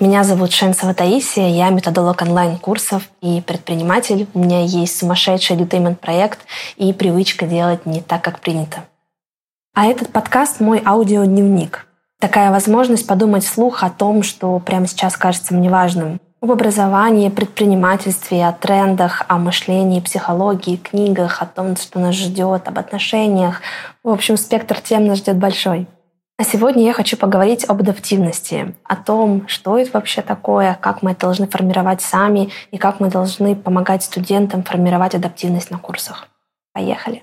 Меня зовут Шенцева Таисия, я методолог онлайн-курсов и предприниматель. У меня есть сумасшедший edutainment-проект и привычка делать не так, как принято. А этот подкаст — мой аудиодневник. Такая возможность подумать вслух о том, что прямо сейчас кажется мне важным. Об образовании, предпринимательстве, о трендах, о мышлении, психологии, книгах, о том, что нас ждет, об отношениях. В общем, спектр тем нас ждет большой. А сегодня я хочу поговорить об адаптивности, о том, что это вообще такое, как мы это должны формировать сами и как мы должны помогать студентам формировать адаптивность на курсах. Поехали!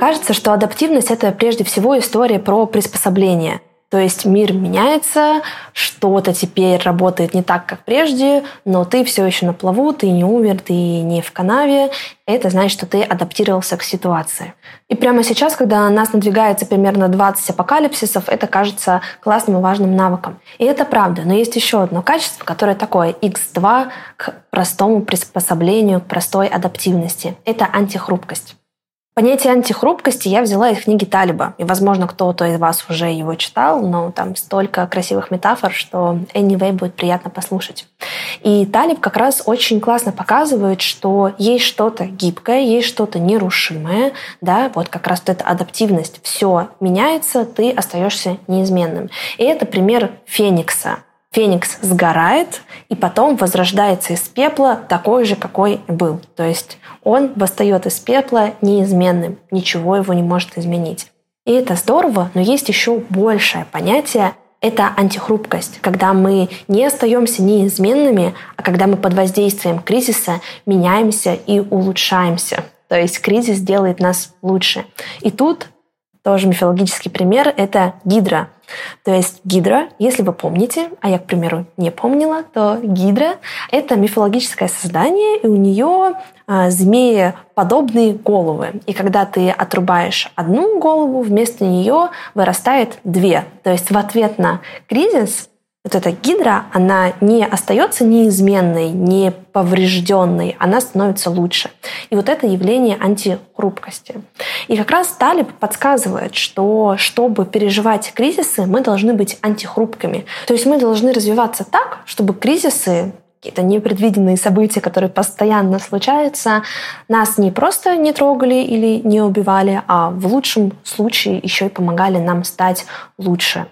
Кажется, что адаптивность — это прежде всего история про приспособление — то есть мир меняется, что-то теперь работает не так, как прежде, но ты все еще на плаву, ты не умер, ты не в канаве. Это значит, что ты адаптировался к ситуации. И прямо сейчас, когда на нас надвигается примерно 20 апокалипсисов, это кажется классным и важным навыком. И это правда. Но есть еще одно качество, которое такое X2 к простому приспособлению, к простой адаптивности. Это антихрупкость. Понятие антихрупкости я взяла из книги Талиба. И, возможно, кто-то из вас уже его читал, но там столько красивых метафор, что anyway будет приятно послушать. И Талиб как раз очень классно показывает, что есть что-то гибкое, есть что-то нерушимое, да, вот как раз вот эта адаптивность. Все меняется, ты остаешься неизменным. И это пример Феникса. Феникс сгорает и потом возрождается из пепла такой же, какой был. То есть он восстает из пепла неизменным, ничего его не может изменить. И это здорово, но есть еще большее понятие это антихрупкость, когда мы не остаемся неизменными, а когда мы под воздействием кризиса меняемся и улучшаемся. То есть кризис делает нас лучше. И тут тоже мифологический пример — это гидра. То есть гидра, если вы помните, а я, к примеру, не помнила, то гидра — это мифологическое создание, и у нее а, змеи подобные головы. И когда ты отрубаешь одну голову, вместо нее вырастает две. То есть в ответ на кризис вот эта гидра, она не остается неизменной, не поврежденной, она становится лучше. И вот это явление антихрупкости. И как раз Талиб подсказывает, что чтобы переживать кризисы, мы должны быть антихрупкими. То есть мы должны развиваться так, чтобы кризисы какие-то непредвиденные события, которые постоянно случаются, нас не просто не трогали или не убивали, а в лучшем случае еще и помогали нам стать лучше.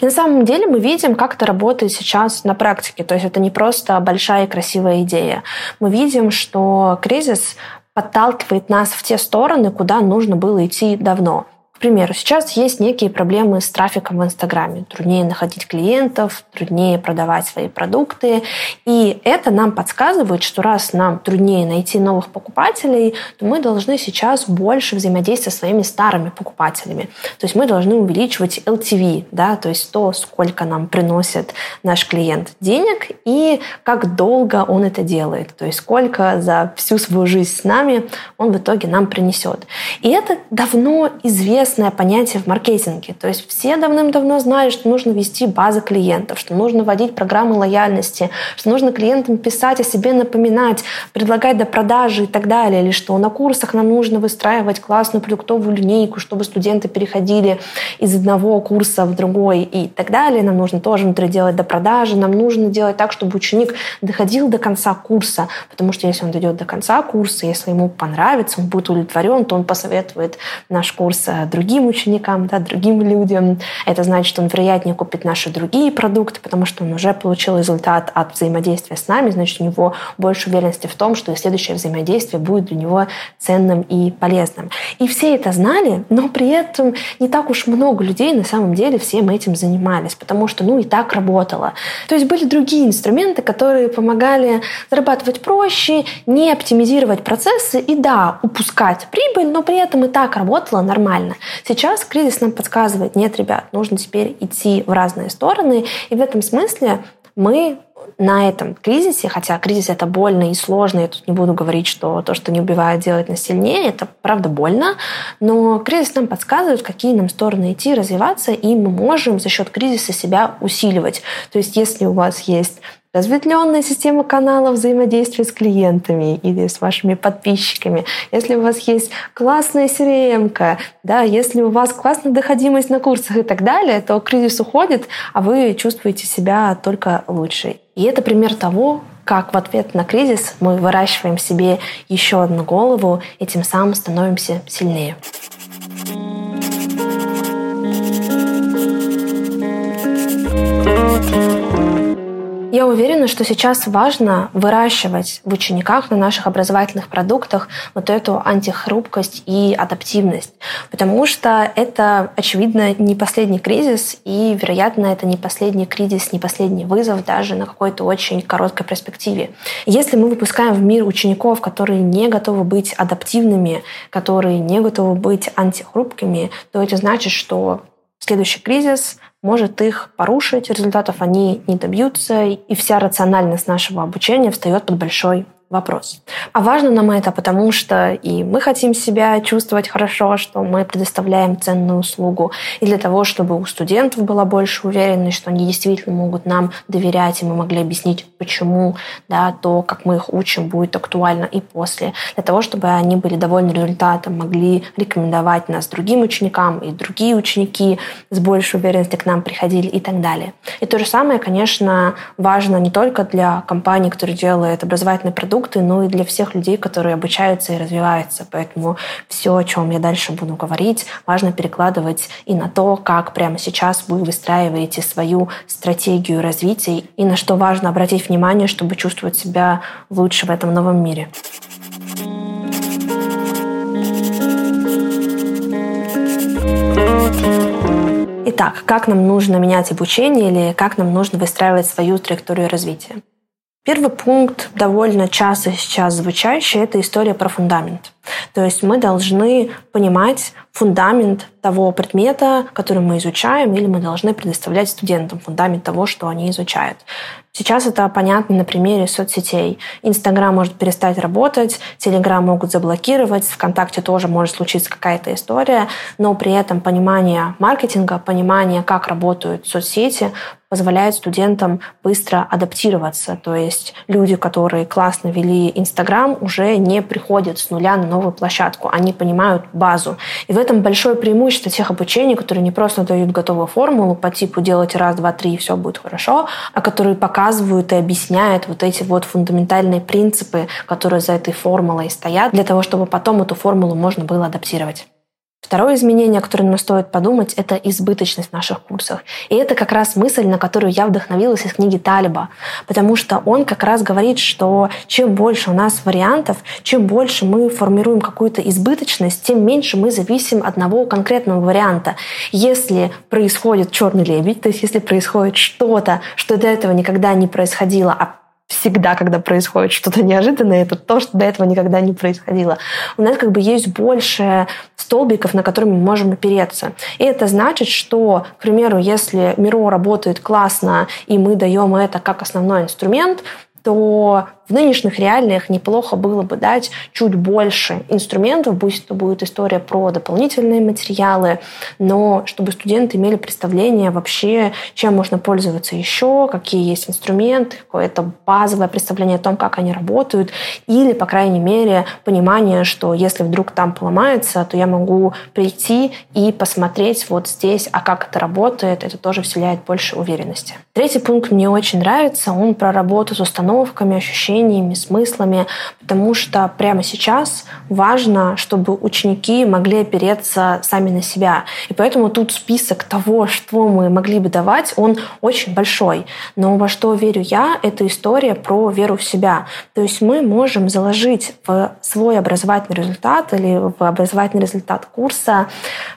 И на самом деле мы видим, как это работает сейчас на практике. То есть это не просто большая и красивая идея. Мы видим, что кризис подталкивает нас в те стороны, куда нужно было идти давно. К примеру, сейчас есть некие проблемы с трафиком в Инстаграме. Труднее находить клиентов, труднее продавать свои продукты. И это нам подсказывает, что раз нам труднее найти новых покупателей, то мы должны сейчас больше взаимодействовать со своими старыми покупателями. То есть мы должны увеличивать LTV, да, то есть то, сколько нам приносит наш клиент денег и как долго он это делает. То есть сколько за всю свою жизнь с нами он в итоге нам принесет. И это давно известно известное понятие в маркетинге. То есть все давным-давно знают, что нужно вести базы клиентов, что нужно вводить программы лояльности, что нужно клиентам писать о себе, напоминать, предлагать до продажи и так далее, или что на курсах нам нужно выстраивать классную продуктовую линейку, чтобы студенты переходили из одного курса в другой и так далее. Нам нужно тоже внутри делать до продажи, нам нужно делать так, чтобы ученик доходил до конца курса, потому что если он дойдет до конца курса, если ему понравится, он будет удовлетворен, то он посоветует наш курс э, другим ученикам, да, другим людям. Это значит, что он вероятнее купит наши другие продукты, потому что он уже получил результат от взаимодействия с нами, значит, у него больше уверенности в том, что следующее взаимодействие будет для него ценным и полезным. И все это знали, но при этом не так уж много людей на самом деле всем этим занимались, потому что, ну, и так работало. То есть были другие инструменты, которые помогали зарабатывать проще, не оптимизировать процессы и, да, упускать прибыль, но при этом и так работало нормально. Сейчас кризис нам подсказывает, нет, ребят, нужно теперь идти в разные стороны. И в этом смысле мы на этом кризисе, хотя кризис это больно и сложно, я тут не буду говорить, что то, что не убивает, делает нас сильнее, это правда больно, но кризис нам подсказывает, какие нам стороны идти, развиваться, и мы можем за счет кризиса себя усиливать. То есть если у вас есть разветвленная система каналов взаимодействия с клиентами или с вашими подписчиками, если у вас есть классная crm да, если у вас классная доходимость на курсах и так далее, то кризис уходит, а вы чувствуете себя только лучше. И это пример того, как в ответ на кризис мы выращиваем себе еще одну голову и тем самым становимся сильнее. Я уверена, что сейчас важно выращивать в учениках на наших образовательных продуктах вот эту антихрупкость и адаптивность, потому что это, очевидно, не последний кризис, и, вероятно, это не последний кризис, не последний вызов даже на какой-то очень короткой перспективе. Если мы выпускаем в мир учеников, которые не готовы быть адаптивными, которые не готовы быть антихрупкими, то это значит, что следующий кризис может их порушить, результатов они не добьются, и вся рациональность нашего обучения встает под большой вопрос. А важно нам это, потому что и мы хотим себя чувствовать хорошо, что мы предоставляем ценную услугу, и для того, чтобы у студентов была больше уверенность, что они действительно могут нам доверять, и мы могли объяснить, почему да, то, как мы их учим, будет актуально и после. Для того, чтобы они были довольны результатом, могли рекомендовать нас другим ученикам, и другие ученики с большей уверенностью к нам приходили и так далее. И то же самое, конечно, важно не только для компаний, которые делают образовательный продукт, продукты, но и для всех людей, которые обучаются и развиваются. Поэтому все, о чем я дальше буду говорить, важно перекладывать и на то, как прямо сейчас вы выстраиваете свою стратегию развития и на что важно обратить внимание, чтобы чувствовать себя лучше в этом новом мире. Итак, как нам нужно менять обучение или как нам нужно выстраивать свою траекторию развития? Первый пункт, довольно часто сейчас звучащий, это история про фундамент. То есть мы должны понимать фундамент того предмета, который мы изучаем, или мы должны предоставлять студентам фундамент того, что они изучают. Сейчас это понятно на примере соцсетей. Инстаграм может перестать работать, Телеграм могут заблокировать, ВКонтакте тоже может случиться какая-то история, но при этом понимание маркетинга, понимание, как работают соцсети, позволяет студентам быстро адаптироваться. То есть люди, которые классно вели Инстаграм, уже не приходят с нуля на новую площадку. Они понимают базу. И в этом большое преимущество тех обучений, которые не просто дают готовую формулу по типу делать раз, два, три, и все будет хорошо, а которые показывают и объясняют вот эти вот фундаментальные принципы, которые за этой формулой стоят, для того, чтобы потом эту формулу можно было адаптировать. Второе изменение, о котором нам стоит подумать, это избыточность в наших курсах. И это как раз мысль, на которую я вдохновилась из книги Талиба, потому что он как раз говорит, что чем больше у нас вариантов, чем больше мы формируем какую-то избыточность, тем меньше мы зависим от одного конкретного варианта. Если происходит черный лебедь, то есть если происходит что-то, что до этого никогда не происходило, а всегда, когда происходит что-то неожиданное, это то, что до этого никогда не происходило. У нас как бы есть больше столбиков, на которые мы можем опереться. И это значит, что, к примеру, если Миро работает классно, и мы даем это как основной инструмент, то в нынешних реалиях неплохо было бы дать чуть больше инструментов, пусть это будет история про дополнительные материалы, но чтобы студенты имели представление вообще, чем можно пользоваться еще, какие есть инструменты, какое-то базовое представление о том, как они работают, или, по крайней мере, понимание, что если вдруг там поломается, то я могу прийти и посмотреть вот здесь, а как это работает, это тоже вселяет больше уверенности. Третий пункт мне очень нравится, он про работу с установками, ощущениями ощущениями, смыслами, потому что прямо сейчас важно, чтобы ученики могли опереться сами на себя. И поэтому тут список того, что мы могли бы давать, он очень большой. Но во что верю я, это история про веру в себя. То есть мы можем заложить в свой образовательный результат или в образовательный результат курса,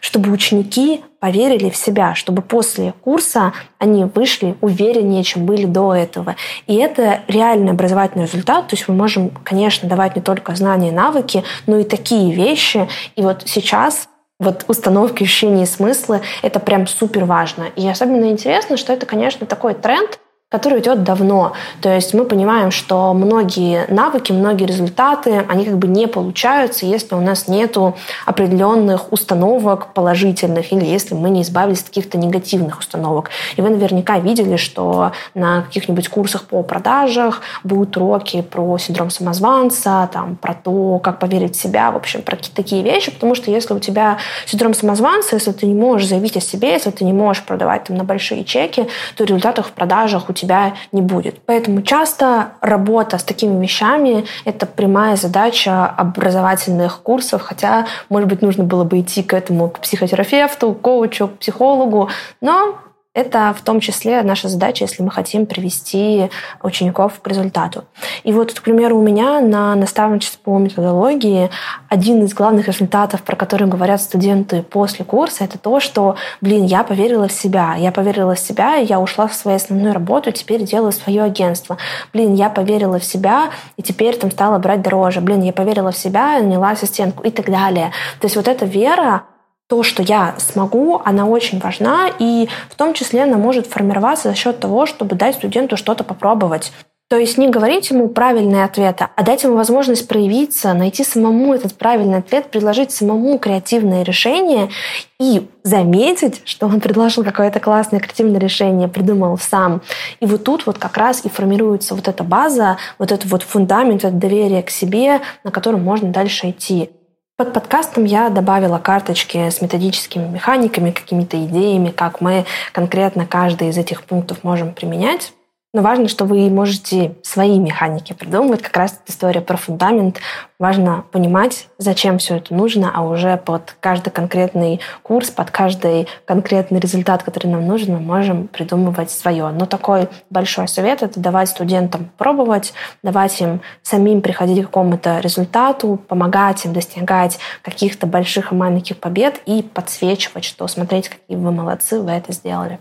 чтобы ученики поверили в себя, чтобы после курса они вышли увереннее, чем были до этого. И это реальный образовательный результат. То есть мы можем, конечно, давать не только знания и навыки, но и такие вещи. И вот сейчас вот установки, ощущения и смыслы — это прям супер важно. И особенно интересно, что это, конечно, такой тренд, который идет давно. То есть мы понимаем, что многие навыки, многие результаты, они как бы не получаются, если у нас нету определенных установок положительных или если мы не избавились от каких-то негативных установок. И вы наверняка видели, что на каких-нибудь курсах по продажах будут уроки про синдром самозванца, там, про то, как поверить в себя, в общем, про такие вещи, потому что если у тебя синдром самозванца, если ты не можешь заявить о себе, если ты не можешь продавать там на большие чеки, то результатов в продажах у тебя не будет. Поэтому часто работа с такими вещами — это прямая задача образовательных курсов, хотя, может быть, нужно было бы идти к этому, к психотерапевту, к коучу, к психологу, но это в том числе наша задача, если мы хотим привести учеников к результату. И вот, к примеру, у меня на наставничестве по методологии один из главных результатов, про который говорят студенты после курса, это то, что, блин, я поверила в себя. Я поверила в себя, я ушла в свою основную работу, теперь делаю свое агентство. Блин, я поверила в себя, и теперь там стала брать дороже. Блин, я поверила в себя, наняла ассистентку и так далее. То есть вот эта вера, то, что я смогу, она очень важна, и в том числе она может формироваться за счет того, чтобы дать студенту что-то попробовать. То есть не говорить ему правильные ответы, а дать ему возможность проявиться, найти самому этот правильный ответ, предложить самому креативное решение и заметить, что он предложил какое-то классное креативное решение, придумал сам. И вот тут вот как раз и формируется вот эта база, вот этот вот фундамент, это доверие к себе, на котором можно дальше идти. Под подкастом я добавила карточки с методическими механиками, какими-то идеями, как мы конкретно каждый из этих пунктов можем применять. Но важно, что вы можете свои механики придумывать. Как раз история про фундамент. Важно понимать, зачем все это нужно, а уже под каждый конкретный курс, под каждый конкретный результат, который нам нужен, мы можем придумывать свое. Но такой большой совет — это давать студентам пробовать, давать им самим приходить к какому-то результату, помогать им достигать каких-то больших и маленьких побед и подсвечивать, что смотрите, какие вы молодцы, вы это сделали.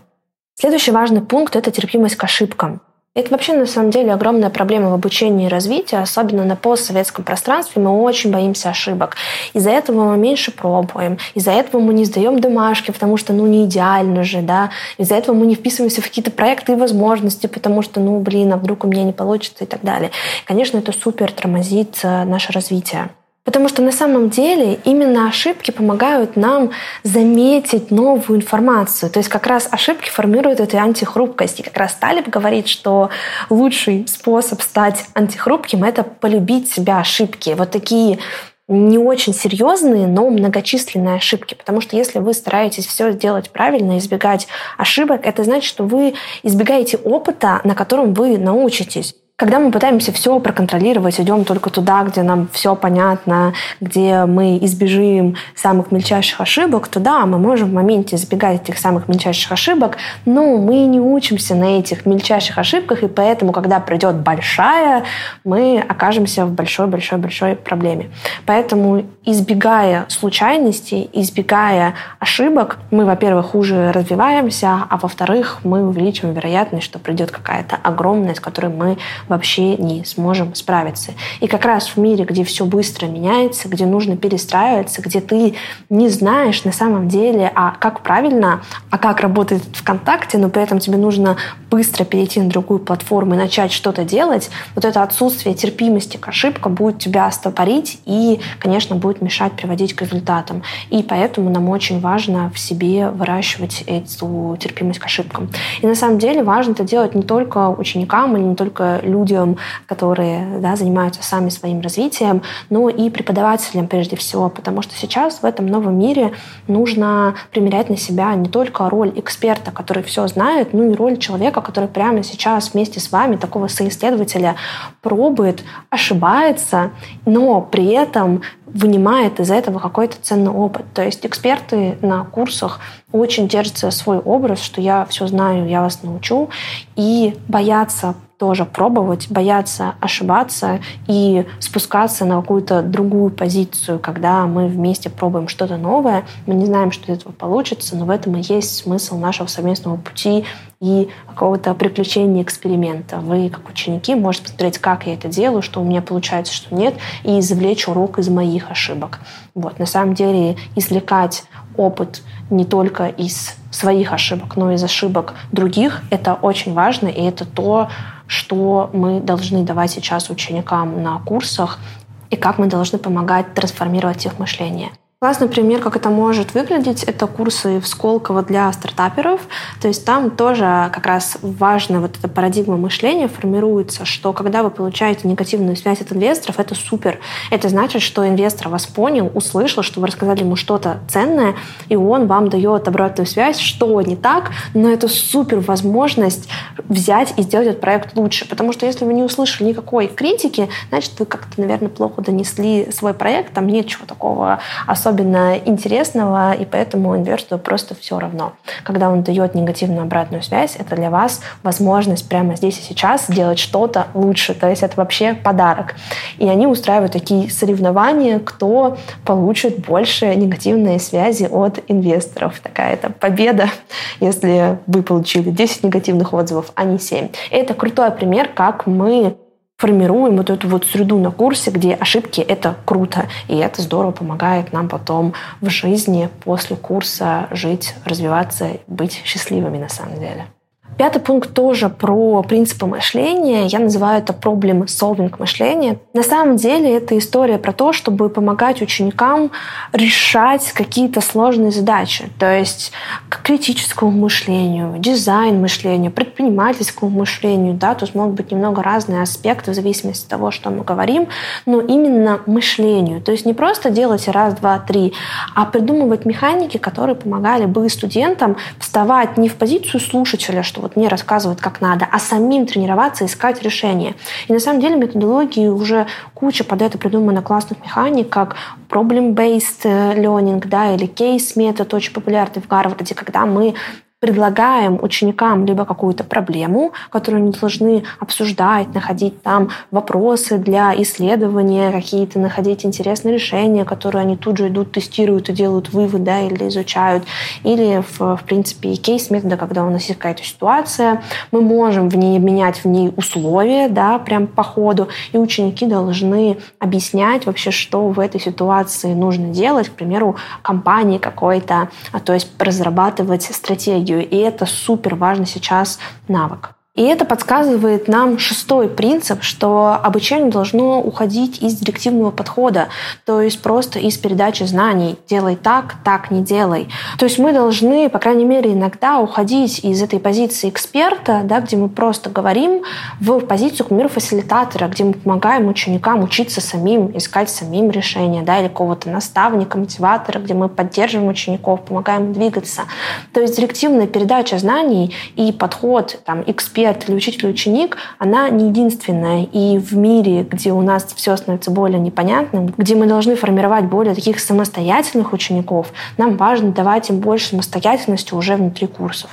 Следующий важный пункт – это терпимость к ошибкам. Это вообще на самом деле огромная проблема в обучении и развитии, особенно на постсоветском пространстве. Мы очень боимся ошибок. Из-за этого мы меньше пробуем. Из-за этого мы не сдаем домашки, потому что ну не идеально же, да. Из-за этого мы не вписываемся в какие-то проекты и возможности, потому что ну блин, а вдруг у меня не получится и так далее. Конечно, это супер тормозит э, наше развитие. Потому что на самом деле именно ошибки помогают нам заметить новую информацию. То есть как раз ошибки формируют эту антихрупкость. И как раз Талиб говорит, что лучший способ стать антихрупким — это полюбить себя ошибки. Вот такие не очень серьезные, но многочисленные ошибки. Потому что если вы стараетесь все сделать правильно, избегать ошибок, это значит, что вы избегаете опыта, на котором вы научитесь. Когда мы пытаемся все проконтролировать, идем только туда, где нам все понятно, где мы избежим самых мельчайших ошибок, то да, мы можем в моменте избегать этих самых мельчайших ошибок, но мы не учимся на этих мельчайших ошибках, и поэтому, когда придет большая, мы окажемся в большой-большой-большой проблеме. Поэтому, избегая случайностей, избегая ошибок, мы, во-первых, хуже развиваемся, а во-вторых, мы увеличиваем вероятность, что придет какая-то огромная, с которой мы вообще не сможем справиться. И как раз в мире, где все быстро меняется, где нужно перестраиваться, где ты не знаешь на самом деле, а как правильно, а как работает ВКонтакте, но при этом тебе нужно быстро перейти на другую платформу и начать что-то делать, вот это отсутствие терпимости к ошибкам будет тебя стопорить и, конечно, будет мешать приводить к результатам. И поэтому нам очень важно в себе выращивать эту терпимость к ошибкам. И на самом деле важно это делать не только ученикам или не только людям, людям, которые да, занимаются сами своим развитием, но и преподавателям прежде всего, потому что сейчас в этом новом мире нужно примерять на себя не только роль эксперта, который все знает, но и роль человека, который прямо сейчас вместе с вами, такого соисследователя, пробует, ошибается, но при этом вынимает из этого какой-то ценный опыт. То есть эксперты на курсах очень держатся свой образ, что я все знаю, я вас научу, и боятся тоже пробовать, бояться ошибаться и спускаться на какую-то другую позицию, когда мы вместе пробуем что-то новое. Мы не знаем, что из этого получится, но в этом и есть смысл нашего совместного пути и какого-то приключения эксперимента. Вы, как ученики, можете посмотреть, как я это делаю, что у меня получается, что нет, и извлечь урок из моих ошибок. Вот. На самом деле извлекать опыт не только из своих ошибок, но и из ошибок других, это очень важно, и это то, что мы должны давать сейчас ученикам на курсах, и как мы должны помогать трансформировать их мышление. Классный пример, как это может выглядеть, это курсы в Сколково для стартаперов. То есть там тоже как раз важная вот эта парадигма мышления формируется, что когда вы получаете негативную связь от инвесторов, это супер. Это значит, что инвестор вас понял, услышал, что вы рассказали ему что-то ценное, и он вам дает обратную связь, что не так, но это супер возможность взять и сделать этот проект лучше. Потому что если вы не услышали никакой критики, значит, вы как-то, наверное, плохо донесли свой проект, там нет чего такого особенного особенно интересного, и поэтому инвестору просто все равно. Когда он дает негативную обратную связь, это для вас возможность прямо здесь и сейчас сделать что-то лучше. То есть это вообще подарок. И они устраивают такие соревнования, кто получит больше негативной связи от инвесторов. Такая это победа, если вы получили 10 негативных отзывов, а не 7. И это крутой пример, как мы формируем вот эту вот среду на курсе, где ошибки — это круто, и это здорово помогает нам потом в жизни после курса жить, развиваться, быть счастливыми на самом деле. Пятый пункт тоже про принципы мышления. Я называю это проблем solving мышления. На самом деле это история про то, чтобы помогать ученикам решать какие-то сложные задачи. То есть к критическому мышлению, дизайн мышлению, предпринимательскому мышлению. Да, тут могут быть немного разные аспекты в зависимости от того, что мы говорим, но именно мышлению. То есть не просто делать раз, два, три, а придумывать механики, которые помогали бы студентам вставать не в позицию слушателя, что вот мне рассказывают, как надо, а самим тренироваться, искать решения. И на самом деле методологии уже куча под это придумано классных механик, как problem-based learning, да, или case метод, очень популярный в Гарварде, когда мы предлагаем ученикам либо какую-то проблему, которую они должны обсуждать, находить там вопросы для исследования, какие-то находить интересные решения, которые они тут же идут, тестируют и делают вывод, да, или изучают. Или, в, в принципе, кейс-метода, когда у нас есть какая-то ситуация, мы можем в ней менять в ней условия, да, прям по ходу, и ученики должны объяснять вообще, что в этой ситуации нужно делать, к примеру, компании какой-то, а то есть разрабатывать стратегию видео, и это супер важный сейчас навык. И это подсказывает нам шестой принцип, что обучение должно уходить из директивного подхода, то есть просто из передачи знаний. Делай так, так не делай. То есть мы должны, по крайней мере, иногда уходить из этой позиции эксперта, да, где мы просто говорим, в позицию, к примеру, фасилитатора, где мы помогаем ученикам учиться самим, искать самим решения, да, или какого-то наставника, мотиватора, где мы поддерживаем учеников, помогаем двигаться. То есть директивная передача знаний и подход там, эксперт эксперт или учитель-ученик, она не единственная. И в мире, где у нас все становится более непонятным, где мы должны формировать более таких самостоятельных учеников, нам важно давать им больше самостоятельности уже внутри курсов.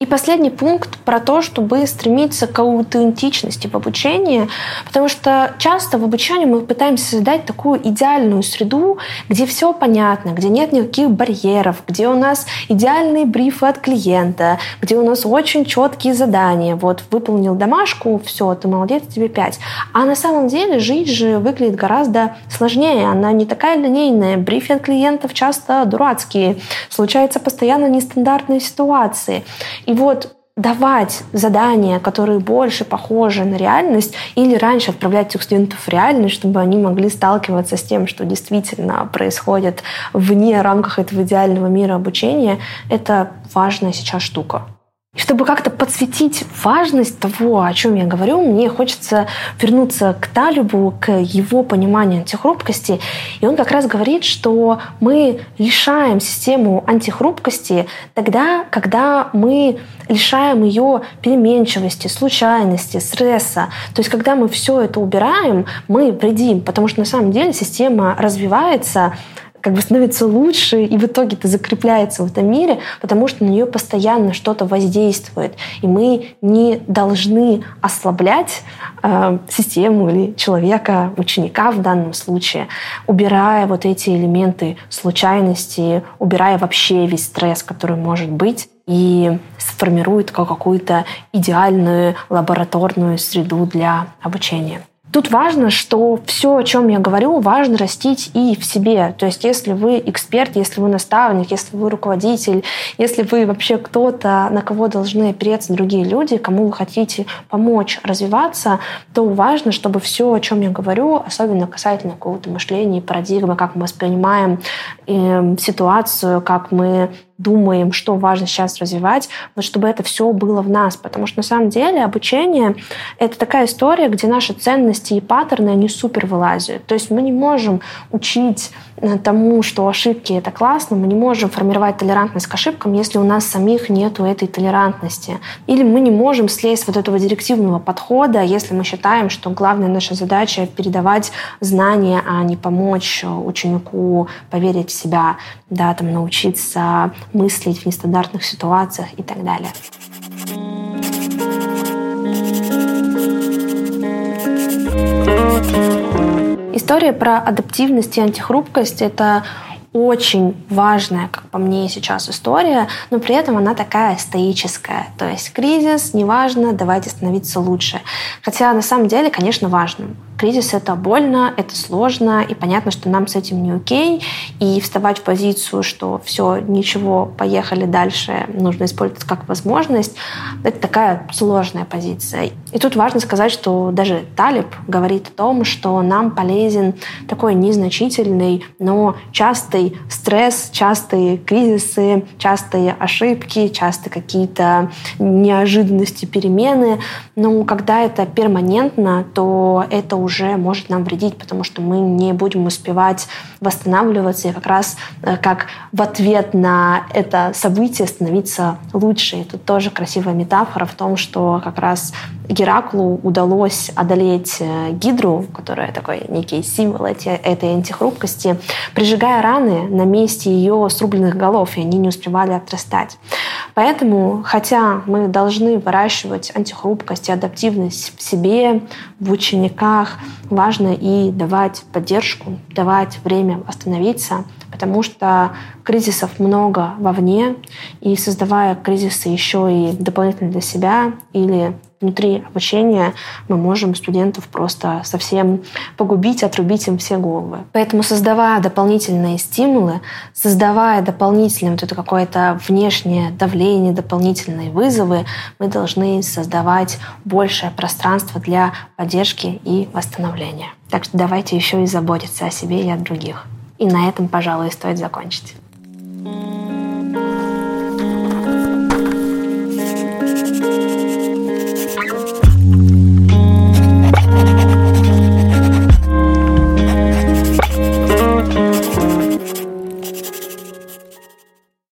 И последний пункт про то, чтобы стремиться к аутентичности в обучении, потому что часто в обучении мы пытаемся создать такую идеальную среду, где все понятно, где нет никаких барьеров, где у нас идеальные брифы от клиента, где у нас очень четкие задания. Вот выполнил домашку, все, ты молодец, тебе пять. А на самом деле жизнь же выглядит гораздо сложнее, она не такая линейная. Брифы от клиентов часто дурацкие, случаются постоянно нестандартные ситуации. И вот давать задания, которые больше похожи на реальность, или раньше отправлять этих студентов в реальность, чтобы они могли сталкиваться с тем, что действительно происходит вне рамках этого идеального мира обучения, это важная сейчас штука. И чтобы как-то подсветить важность того, о чем я говорю, мне хочется вернуться к Талибу, к его пониманию антихрупкости. И он как раз говорит, что мы лишаем систему антихрупкости тогда, когда мы лишаем ее переменчивости, случайности, стресса. То есть, когда мы все это убираем, мы вредим, потому что на самом деле система развивается как бы становится лучше, и в итоге это закрепляется в этом мире, потому что на нее постоянно что-то воздействует. И мы не должны ослаблять э, систему или человека, ученика в данном случае, убирая вот эти элементы случайности, убирая вообще весь стресс, который может быть и сформирует какую-то идеальную лабораторную среду для обучения. Тут важно, что все, о чем я говорю, важно растить и в себе. То есть если вы эксперт, если вы наставник, если вы руководитель, если вы вообще кто-то, на кого должны опереться другие люди, кому вы хотите помочь развиваться, то важно, чтобы все, о чем я говорю, особенно касательно какого-то мышления, парадигмы, как мы воспринимаем э, ситуацию, как мы думаем, что важно сейчас развивать, вот чтобы это все было в нас. Потому что на самом деле обучение — это такая история, где наши ценности и паттерны, они супер вылазят. То есть мы не можем учить э, тому, что ошибки — это классно, мы не можем формировать толерантность к ошибкам, если у нас самих нету этой толерантности. Или мы не можем слезть вот этого директивного подхода, если мы считаем, что главная наша задача — передавать знания, а не помочь ученику поверить в себя, да, там, научиться мыслить в нестандартных ситуациях и так далее. История про адаптивность и антихрупкость — это очень важная, как по мне сейчас, история, но при этом она такая стоическая. То есть кризис, неважно, давайте становиться лучше. Хотя на самом деле, конечно, важно. Кризис — это больно, это сложно, и понятно, что нам с этим не окей. И вставать в позицию, что все, ничего, поехали дальше, нужно использовать как возможность, это такая сложная позиция. И тут важно сказать, что даже Талиб говорит о том, что нам полезен такой незначительный, но частый стресс, частые кризисы, частые ошибки, часто какие-то неожиданности, перемены. Но когда это перманентно, то это уже может нам вредить, потому что мы не будем успевать восстанавливаться и как раз э, как в ответ на это событие становиться лучше. И тут тоже красивая метафора в том, что как раз Гераклу удалось одолеть э, Гидру, которая такой некий символ этой антихрупкости, прижигая раны на месте ее срубленных голов, и они не успевали отрастать. Поэтому, хотя мы должны выращивать антихрупкость и адаптивность в себе, в учениках, важно и давать поддержку, давать время восстановиться, потому что кризисов много вовне, и создавая кризисы еще и дополнительно для себя или внутри обучения мы можем студентов просто совсем погубить, отрубить им все головы. Поэтому создавая дополнительные стимулы, создавая дополнительное вот это какое-то внешнее давление, дополнительные вызовы, мы должны создавать большее пространство для поддержки и восстановления. Так что давайте еще и заботиться о себе и о других. И на этом, пожалуй, стоит закончить.